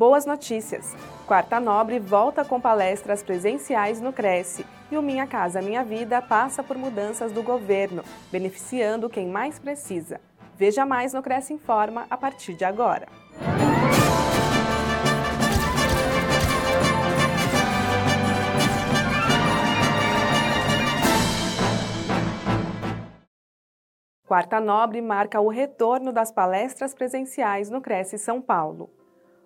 Boas notícias! Quarta Nobre volta com palestras presenciais no Cresce e o Minha Casa Minha Vida passa por mudanças do governo, beneficiando quem mais precisa. Veja mais no Cresce Informa a partir de agora. Quarta Nobre marca o retorno das palestras presenciais no Cresce São Paulo.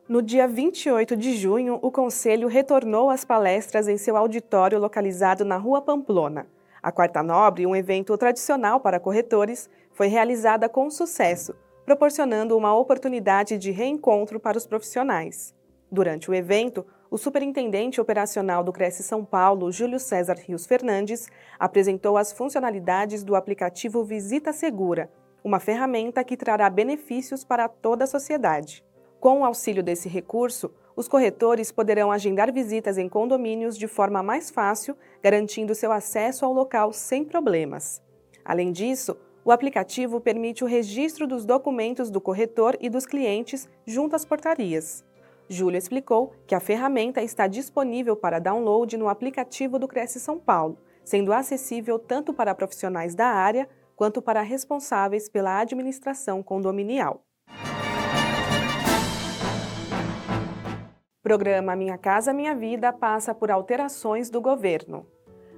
No dia 28 de junho, o Conselho retornou às palestras em seu auditório localizado na Rua Pamplona. A Quarta Nobre, um evento tradicional para corretores, foi realizada com sucesso, proporcionando uma oportunidade de reencontro para os profissionais. Durante o evento, o superintendente operacional do Cresce São Paulo, Júlio César Rios Fernandes, apresentou as funcionalidades do aplicativo Visita Segura, uma ferramenta que trará benefícios para toda a sociedade. Com o auxílio desse recurso, os corretores poderão agendar visitas em condomínios de forma mais fácil, garantindo seu acesso ao local sem problemas. Além disso, o aplicativo permite o registro dos documentos do corretor e dos clientes junto às portarias. Júlia explicou que a ferramenta está disponível para download no aplicativo do Cresce São Paulo, sendo acessível tanto para profissionais da área quanto para responsáveis pela administração condominial. Programa Minha Casa Minha Vida passa por alterações do governo.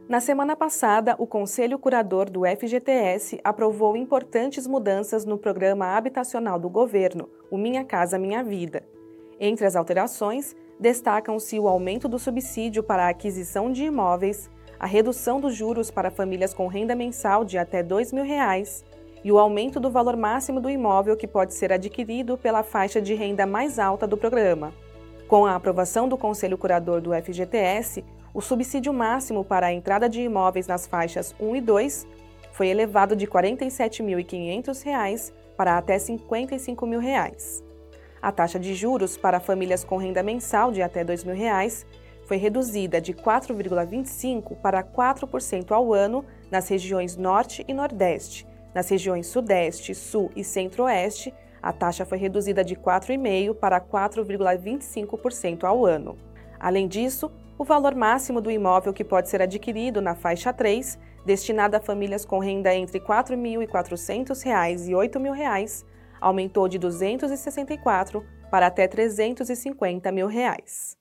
Na semana passada, o Conselho Curador do FGTS aprovou importantes mudanças no programa habitacional do governo, o Minha Casa Minha Vida. Entre as alterações, destacam-se o aumento do subsídio para a aquisição de imóveis, a redução dos juros para famílias com renda mensal de até 2 mil reais, e o aumento do valor máximo do imóvel que pode ser adquirido pela faixa de renda mais alta do programa. Com a aprovação do Conselho Curador do FGTS, o subsídio máximo para a entrada de imóveis nas faixas 1 e 2 foi elevado de R$ 47.500 para até 55 mil reais. A taxa de juros para famílias com renda mensal de até 2 mil reais foi reduzida de 4,25% para 4% ao ano nas regiões Norte e Nordeste. Nas regiões Sudeste, Sul e Centro-Oeste, a taxa foi reduzida de 4,5% para 4,25% ao ano. Além disso, o valor máximo do imóvel que pode ser adquirido na faixa 3, destinada a famílias com renda entre R$ 4.400 e R$ 8.000, aumentou de 264 para até 350 mil reais.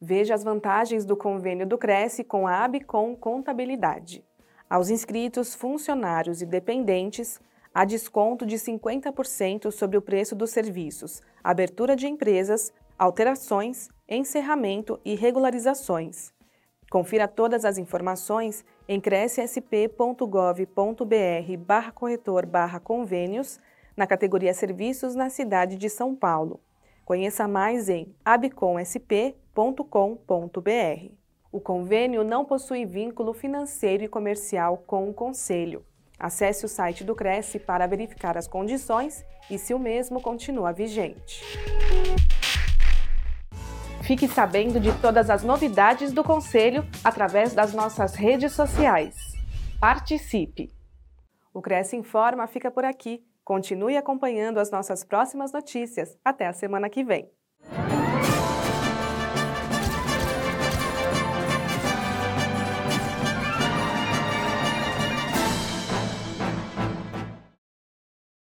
Veja as vantagens do convênio do Cresce com a Abicom Contabilidade. Aos inscritos, funcionários e dependentes, há desconto de 50% sobre o preço dos serviços, abertura de empresas, alterações, encerramento e regularizações. Confira todas as informações em crescsp.gov.br barra corretor barra convênios na categoria Serviços na cidade de São Paulo. Conheça mais em abcomsp.com.br. O convênio não possui vínculo financeiro e comercial com o Conselho. Acesse o site do Cresce para verificar as condições e se o mesmo continua vigente. Fique sabendo de todas as novidades do Conselho através das nossas redes sociais. Participe! O Cresce Informa fica por aqui. Continue acompanhando as nossas próximas notícias. Até a semana que vem.